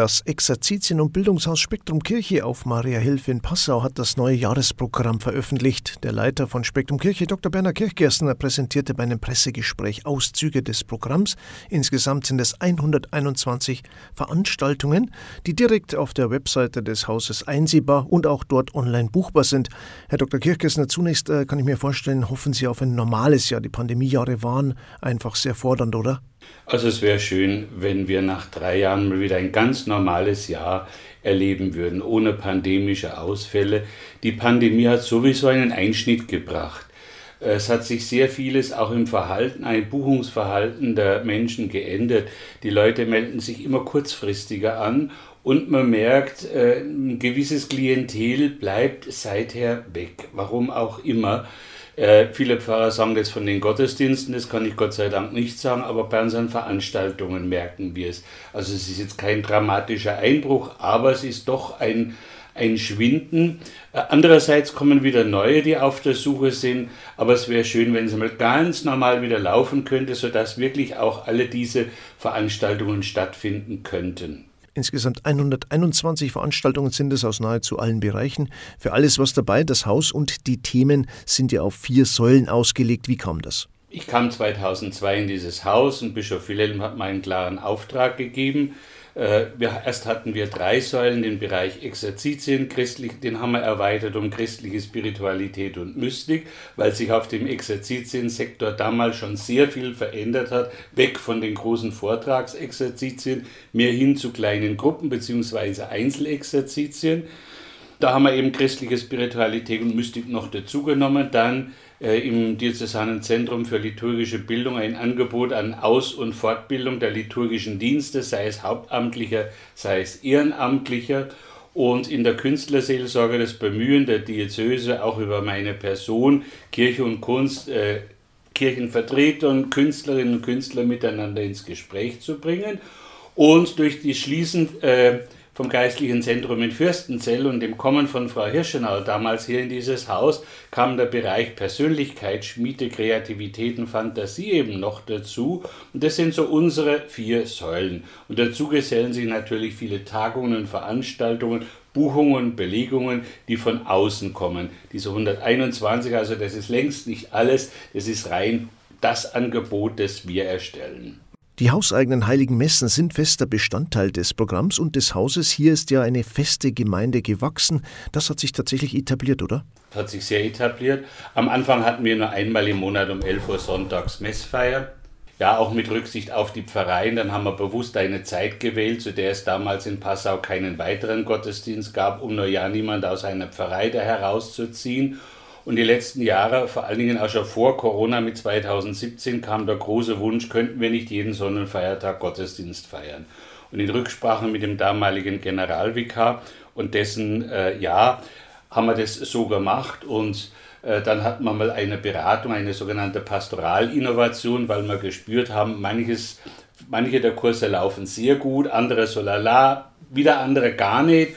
Das Exerzitien- und Bildungshaus Spektrum Kirche auf Maria Hilfe in Passau hat das neue Jahresprogramm veröffentlicht. Der Leiter von Spektrum Kirche, Dr. Bernhard Kirchgerstner, präsentierte bei einem Pressegespräch Auszüge des Programms. Insgesamt sind es 121 Veranstaltungen, die direkt auf der Webseite des Hauses einsehbar und auch dort online buchbar sind. Herr Dr. Kirchgerstner, zunächst äh, kann ich mir vorstellen, hoffen Sie auf ein normales Jahr. Die Pandemiejahre waren einfach sehr fordernd, oder? Also es wäre schön, wenn wir nach drei Jahren mal wieder ein ganz normales Jahr erleben würden, ohne pandemische Ausfälle. Die Pandemie hat sowieso einen Einschnitt gebracht. Es hat sich sehr vieles auch im Verhalten, ein Buchungsverhalten der Menschen geändert. Die Leute melden sich immer kurzfristiger an und man merkt, äh, ein gewisses Klientel bleibt seither weg, warum auch immer. Äh, viele Pfarrer sagen das von den Gottesdiensten, das kann ich Gott sei Dank nicht sagen, aber bei unseren Veranstaltungen merken wir es. Also es ist jetzt kein dramatischer Einbruch, aber es ist doch ein, ein Schwinden. Äh, andererseits kommen wieder neue, die auf der Suche sind, aber es wäre schön, wenn es mal ganz normal wieder laufen könnte, sodass wirklich auch alle diese Veranstaltungen stattfinden könnten. Insgesamt 121 Veranstaltungen sind es aus nahezu allen Bereichen. Für alles was dabei. Das Haus und die Themen sind ja auf vier Säulen ausgelegt. Wie kam das? Ich kam 2002 in dieses Haus und Bischof Wilhelm hat mir einen klaren Auftrag gegeben, wir, erst hatten wir drei Säulen, den Bereich Exerzitien, christlich, den haben wir erweitert um christliche Spiritualität und Mystik, weil sich auf dem Exerzitiensektor damals schon sehr viel verändert hat, weg von den großen Vortragsexerzitien, mehr hin zu kleinen Gruppen bzw. Einzelexerzitien. Da haben wir eben christliche Spiritualität und Mystik noch dazugenommen. Dann äh, im Diözesanen Zentrum für liturgische Bildung ein Angebot an Aus- und Fortbildung der liturgischen Dienste, sei es hauptamtlicher, sei es ehrenamtlicher. Und in der Künstlerseelsorge das Bemühen der Diözese auch über meine Person, Kirche und Kunst, äh, Kirchenvertreter und Künstlerinnen und Künstler miteinander ins Gespräch zu bringen. Und durch die Schließen äh, vom Geistlichen Zentrum in Fürstenzell und dem Kommen von Frau Hirschenau damals hier in dieses Haus kam der Bereich Persönlichkeit, Schmiede, Kreativität und Fantasie eben noch dazu. Und das sind so unsere vier Säulen. Und dazu gesellen sich natürlich viele Tagungen und Veranstaltungen, Buchungen, Belegungen, die von außen kommen. Diese 121, also das ist längst nicht alles, das ist rein das Angebot, das wir erstellen. Die hauseigenen heiligen Messen sind fester Bestandteil des Programms und des Hauses. Hier ist ja eine feste Gemeinde gewachsen. Das hat sich tatsächlich etabliert, oder? Hat sich sehr etabliert. Am Anfang hatten wir nur einmal im Monat um 11 Uhr sonntags Messfeier. Ja, auch mit Rücksicht auf die Pfarreien. Dann haben wir bewusst eine Zeit gewählt, zu der es damals in Passau keinen weiteren Gottesdienst gab, um nur ja niemand aus einer Pfarrei da herauszuziehen. Und die letzten Jahre, vor allen Dingen auch schon vor Corona mit 2017, kam der große Wunsch, könnten wir nicht jeden Sonnenfeiertag Gottesdienst feiern. Und in Rücksprache mit dem damaligen Generalvikar und dessen äh, Ja haben wir das so gemacht und äh, dann hatten wir mal eine Beratung, eine sogenannte Pastoralinnovation, weil wir gespürt haben, manches, manche der Kurse laufen sehr gut, andere so lala, wieder andere gar nicht.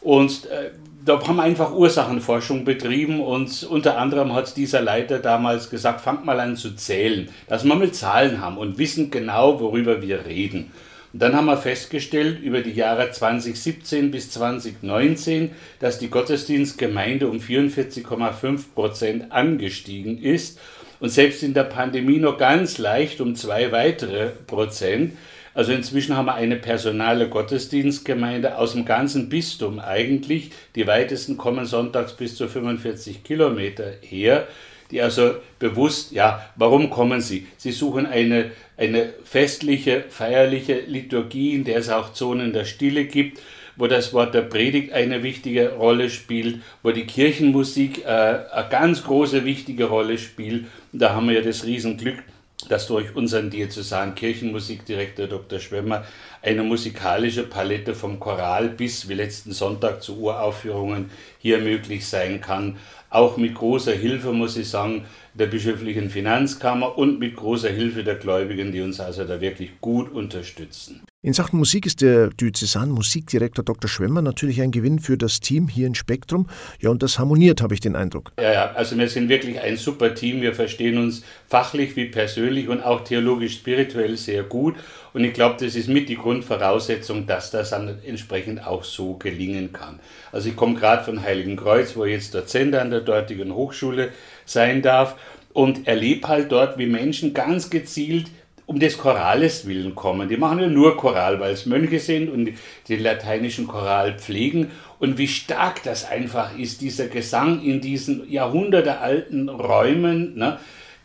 Und äh, da haben wir einfach Ursachenforschung betrieben und unter anderem hat dieser Leiter damals gesagt, fangt mal an zu zählen, dass wir mal Zahlen haben und wissen genau, worüber wir reden. Und dann haben wir festgestellt über die Jahre 2017 bis 2019, dass die Gottesdienstgemeinde um 44,5 Prozent angestiegen ist und selbst in der Pandemie noch ganz leicht um zwei weitere Prozent. Also inzwischen haben wir eine personale Gottesdienstgemeinde aus dem ganzen Bistum eigentlich. Die weitesten kommen sonntags bis zu 45 Kilometer her, die also bewusst, ja, warum kommen sie? Sie suchen eine, eine festliche, feierliche Liturgie, in der es auch Zonen der Stille gibt wo das Wort der Predigt eine wichtige Rolle spielt, wo die Kirchenmusik äh, eine ganz große wichtige Rolle spielt. Und da haben wir ja das Riesenglück, dass durch unseren diözesanen Kirchenmusikdirektor Dr. Schwemmer eine musikalische Palette vom Choral bis wie letzten Sonntag zu Uraufführungen hier möglich sein kann. Auch mit großer Hilfe, muss ich sagen, der bischöflichen Finanzkammer und mit großer Hilfe der Gläubigen, die uns also da wirklich gut unterstützen. In Sachen Musik ist der Diözesan-Musikdirektor Dr. Schwemmer natürlich ein Gewinn für das Team hier in Spektrum. Ja, und das harmoniert, habe ich den Eindruck. Ja, ja, also wir sind wirklich ein super Team. Wir verstehen uns fachlich wie persönlich und auch theologisch spirituell sehr gut. Und ich glaube, das ist mit die Grundvoraussetzung, dass das dann entsprechend auch so gelingen kann. Also ich komme gerade von Heiligen Kreuz, wo ich jetzt Dozent an der dortigen Hochschule sein darf und erlebe halt dort, wie Menschen ganz gezielt um des Chorales willen kommen. Die machen ja nur Choral, weil es Mönche sind und den lateinischen Choral pflegen. Und wie stark das einfach ist, dieser Gesang in diesen jahrhundertealten Räumen. Ne?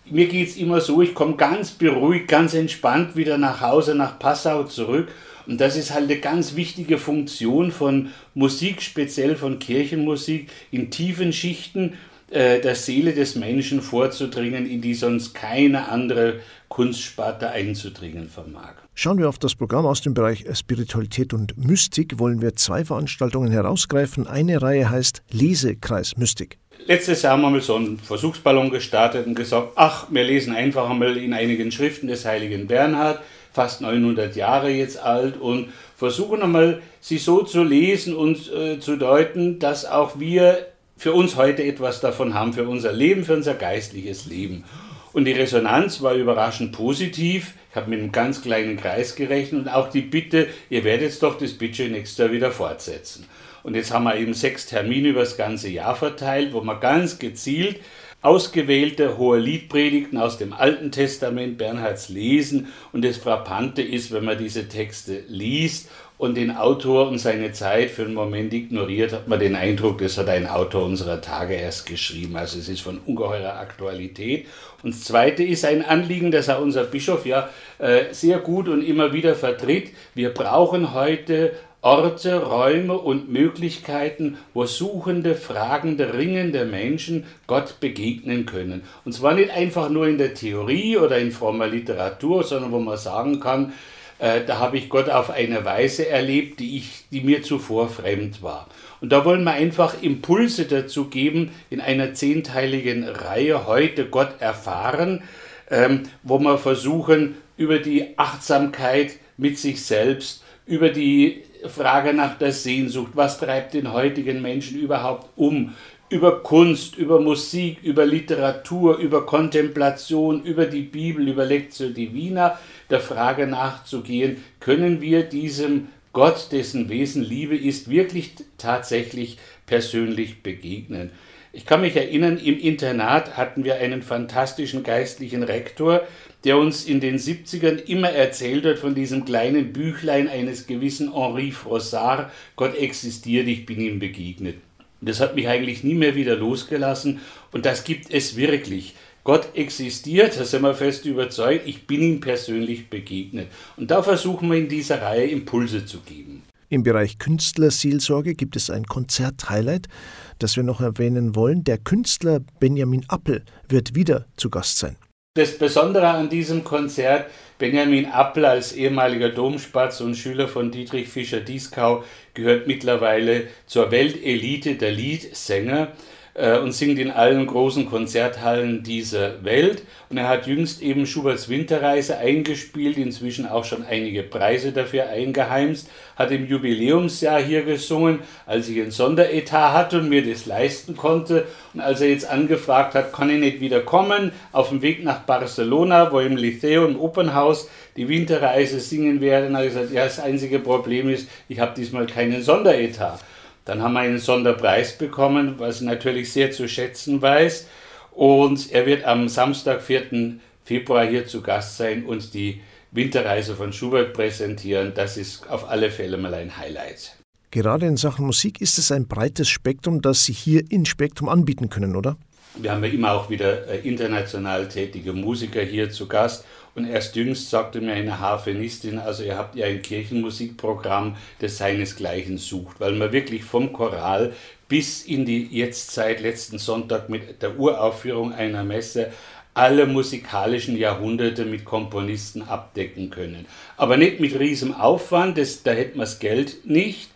Mir geht es immer so, ich komme ganz beruhigt, ganz entspannt wieder nach Hause, nach Passau zurück. Und das ist halt eine ganz wichtige Funktion von Musik, speziell von Kirchenmusik, in tiefen Schichten äh, der Seele des Menschen vorzudringen, in die sonst keine andere Kunstsparte einzudringen vermag. Schauen wir auf das Programm aus dem Bereich Spiritualität und Mystik, wollen wir zwei Veranstaltungen herausgreifen. Eine Reihe heißt Lesekreis Mystik. Letztes Jahr haben wir mal so einen Versuchsballon gestartet und gesagt, ach, wir lesen einfach einmal in einigen Schriften des heiligen Bernhard, fast 900 Jahre jetzt alt, und versuchen einmal, sie so zu lesen und äh, zu deuten, dass auch wir für uns heute etwas davon haben, für unser Leben, für unser geistliches Leben. Und die Resonanz war überraschend positiv. Ich habe mit einem ganz kleinen Kreis gerechnet und auch die Bitte, ihr werdet doch das Budget nächstes Jahr wieder fortsetzen. Und jetzt haben wir eben sechs Termine über das ganze Jahr verteilt, wo man ganz gezielt ausgewählte hohe Liedpredigten aus dem Alten Testament Bernhards lesen. Und das Frappante ist, wenn man diese Texte liest und den Autor und seine Zeit für einen Moment ignoriert, hat man den Eindruck, das hat ein Autor unserer Tage erst geschrieben. Also es ist von ungeheurer Aktualität. Und das Zweite ist ein Anliegen, das auch unser Bischof ja äh, sehr gut und immer wieder vertritt. Wir brauchen heute Orte, Räume und Möglichkeiten, wo suchende, fragende, ringende Menschen Gott begegnen können. Und zwar nicht einfach nur in der Theorie oder in frommer Literatur, sondern wo man sagen kann, äh, da habe ich Gott auf eine Weise erlebt, die, ich, die mir zuvor fremd war. Und da wollen wir einfach Impulse dazu geben, in einer zehnteiligen Reihe heute Gott erfahren, ähm, wo wir versuchen, über die Achtsamkeit mit sich selbst, über die Frage nach der Sehnsucht, was treibt den heutigen Menschen überhaupt um, über Kunst, über Musik, über Literatur, über Kontemplation, über die Bibel, über Lectio Divina, der Frage nachzugehen, können wir diesem Gott, dessen Wesen Liebe ist, wirklich tatsächlich persönlich begegnen. Ich kann mich erinnern, im Internat hatten wir einen fantastischen geistlichen Rektor, der uns in den 70ern immer erzählt hat von diesem kleinen Büchlein eines gewissen Henri Frossard, Gott existiert, ich bin ihm begegnet. Das hat mich eigentlich nie mehr wieder losgelassen und das gibt es wirklich. Gott existiert, da sind wir fest überzeugt, ich bin ihm persönlich begegnet. Und da versuchen wir in dieser Reihe Impulse zu geben. Im Bereich Künstlerseelsorge gibt es ein Konzert-Highlight, das wir noch erwähnen wollen. Der Künstler Benjamin Appel wird wieder zu Gast sein. Das Besondere an diesem Konzert, Benjamin Appel als ehemaliger Domspatz und Schüler von Dietrich Fischer-Dieskau gehört mittlerweile zur Weltelite der Liedsänger äh, und singt in allen großen Konzerthallen dieser Welt. Und er hat jüngst eben Schuberts Winterreise eingespielt, inzwischen auch schon einige Preise dafür eingeheimst, hat im Jubiläumsjahr hier gesungen, als ich ein Sonderetat hatte und mir das leisten konnte. Und als er jetzt angefragt hat, kann ich nicht wieder kommen, auf dem Weg nach Barcelona, wo im Liceo, im Opernhaus, die Winterreise singen werden, habe ich gesagt, ja, das einzige Problem ist, ich habe diesmal keinen Sonderetat. Dann haben wir einen Sonderpreis bekommen, was ich natürlich sehr zu schätzen weiß. Und er wird am Samstag, 4. Februar hier zu Gast sein und die Winterreise von Schubert präsentieren. Das ist auf alle Fälle mal ein Highlight. Gerade in Sachen Musik ist es ein breites Spektrum, das Sie hier in Spektrum anbieten können, oder? Wir haben ja immer auch wieder äh, international tätige Musiker hier zu Gast. Und erst jüngst sagte mir eine Harfenistin, also ihr habt ja ein Kirchenmusikprogramm, das seinesgleichen sucht, weil man wirklich vom Choral bis in die Jetztzeit, letzten Sonntag mit der Uraufführung einer Messe, alle musikalischen Jahrhunderte mit Komponisten abdecken können. Aber nicht mit riesem Aufwand, das, da hätten wir das Geld nicht,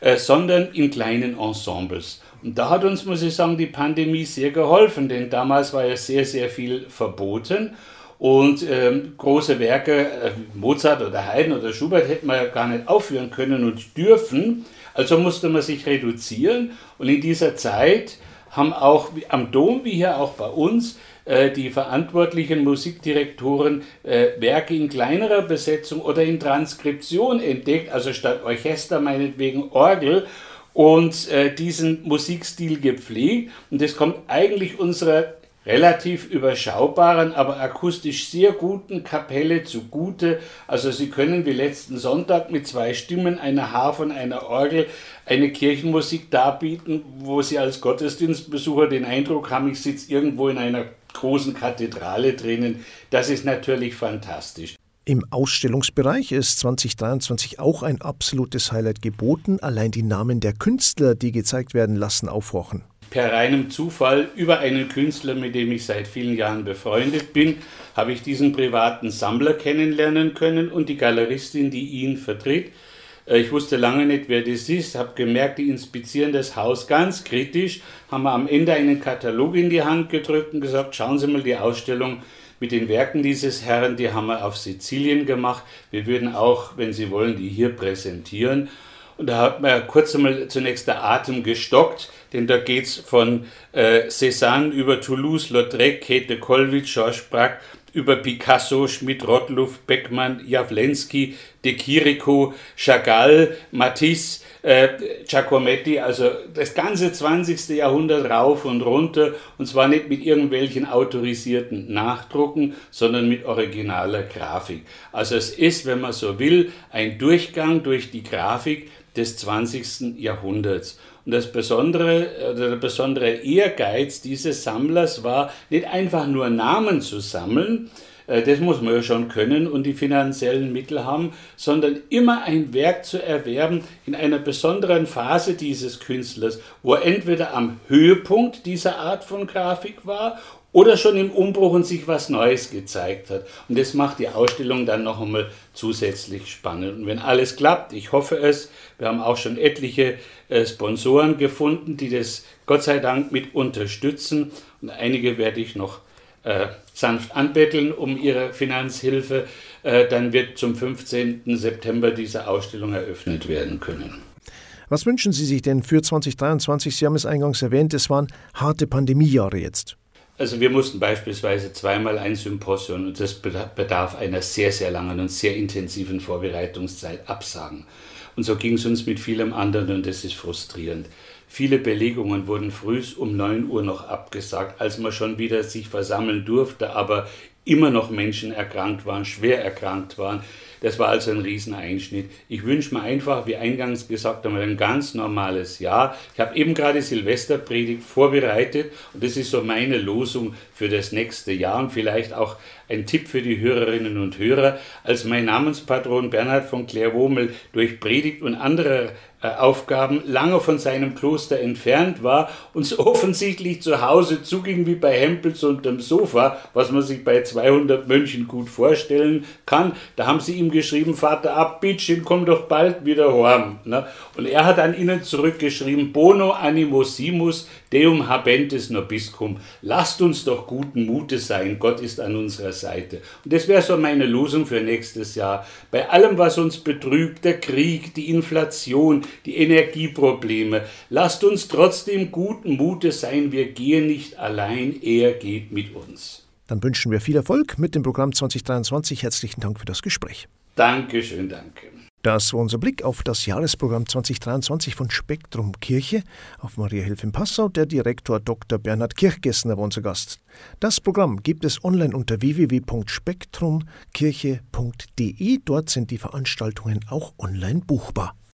äh, sondern in kleinen Ensembles. Und da hat uns, muss ich sagen, die Pandemie sehr geholfen, denn damals war ja sehr, sehr viel verboten. Und ähm, große Werke, äh, Mozart oder Haydn oder Schubert hätten wir ja gar nicht aufführen können und dürfen. Also musste man sich reduzieren. Und in dieser Zeit haben auch am Dom, wie hier auch bei uns, äh, die verantwortlichen Musikdirektoren äh, Werke in kleinerer Besetzung oder in Transkription entdeckt, also statt Orchester meinetwegen Orgel und äh, diesen Musikstil gepflegt. Und das kommt eigentlich unserer relativ überschaubaren, aber akustisch sehr guten Kapelle zugute. Also Sie können wie letzten Sonntag mit zwei Stimmen, einer Harfe und einer Orgel, eine Kirchenmusik darbieten, wo Sie als Gottesdienstbesucher den Eindruck haben, ich sitze irgendwo in einer großen Kathedrale drinnen. Das ist natürlich fantastisch. Im Ausstellungsbereich ist 2023 auch ein absolutes Highlight geboten. Allein die Namen der Künstler, die gezeigt werden, lassen aufhorchen. Per reinem Zufall über einen Künstler, mit dem ich seit vielen Jahren befreundet bin, habe ich diesen privaten Sammler kennenlernen können und die Galeristin, die ihn vertritt. Äh, ich wusste lange nicht, wer das ist, habe gemerkt, die inspizieren das Haus ganz kritisch, haben wir am Ende einen Katalog in die Hand gedrückt und gesagt, schauen Sie mal die Ausstellung mit den Werken dieses Herrn, die haben wir auf Sizilien gemacht. Wir würden auch, wenn Sie wollen, die hier präsentieren. Und da hat man kurz einmal zunächst der Atem gestockt, denn da geht es von äh, Cézanne über Toulouse, Lautrec, Käthe Kollwitz, Georges Braque über Picasso, Schmidt, Rottluff, Beckmann, Jawlensky, De Chirico, Chagall, Matisse, äh, Giacometti, also das ganze 20. Jahrhundert rauf und runter und zwar nicht mit irgendwelchen autorisierten Nachdrucken, sondern mit originaler Grafik. Also es ist, wenn man so will, ein Durchgang durch die Grafik des 20. Jahrhunderts. Und das besondere, der besondere Ehrgeiz dieses Sammlers war, nicht einfach nur Namen zu sammeln, äh, das muss man ja schon können und die finanziellen Mittel haben, sondern immer ein Werk zu erwerben in einer besonderen Phase dieses Künstlers, wo er entweder am Höhepunkt dieser Art von Grafik war oder schon im Umbruch und sich was Neues gezeigt hat. Und das macht die Ausstellung dann noch einmal zusätzlich spannend. Und wenn alles klappt, ich hoffe es, wir haben auch schon etliche äh, Sponsoren gefunden, die das Gott sei Dank mit unterstützen. Und einige werde ich noch äh, sanft anbetteln um ihre Finanzhilfe. Äh, dann wird zum 15. September diese Ausstellung eröffnet werden können. Was wünschen Sie sich denn für 2023? Sie haben es eingangs erwähnt, es waren harte Pandemiejahre jetzt. Also wir mussten beispielsweise zweimal ein Symposium und das bedarf einer sehr, sehr langen und sehr intensiven Vorbereitungszeit absagen. Und so ging es uns mit vielem anderen und das ist frustrierend. Viele Belegungen wurden früh um 9 Uhr noch abgesagt, als man schon wieder sich versammeln durfte, aber immer noch Menschen erkrankt waren, schwer erkrankt waren. Das war also ein Rieseneinschnitt. Ich wünsche mir einfach, wie eingangs gesagt haben, ein ganz normales Jahr. Ich habe eben gerade Silvesterpredigt vorbereitet und das ist so meine Losung für das nächste Jahr und vielleicht auch ein Tipp für die Hörerinnen und Hörer. Als mein Namenspatron Bernhard von Clairvaux durch Predigt und andere äh, Aufgaben lange von seinem Kloster entfernt war und es offensichtlich zu Hause zuging wie bei Hempels unterm Sofa, was man sich bei 200 Mönchen gut vorstellen kann. Da haben sie ihm geschrieben, Vater ab, Bittchen, komm doch bald wieder heim. Ne? Und er hat an ihnen zurückgeschrieben, Bono animosimus, deum habentes nobiscum. Lasst uns doch guten Mutes sein, Gott ist an unserer Seite. Und das wäre so meine Losung für nächstes Jahr. Bei allem, was uns betrübt, der Krieg, die Inflation, die Energieprobleme, lasst uns trotzdem guten Mutes sein, wir gehen nicht allein, er geht mit uns. Dann wünschen wir viel Erfolg mit dem Programm 2023. Herzlichen Dank für das Gespräch. Dankeschön, danke. Das war unser Blick auf das Jahresprogramm 2023 von Spektrum Kirche. Auf Maria Hilf in Passau, der Direktor Dr. Bernhard Kirchgessner war unser Gast. Das Programm gibt es online unter www.spektrumkirche.de. Dort sind die Veranstaltungen auch online buchbar.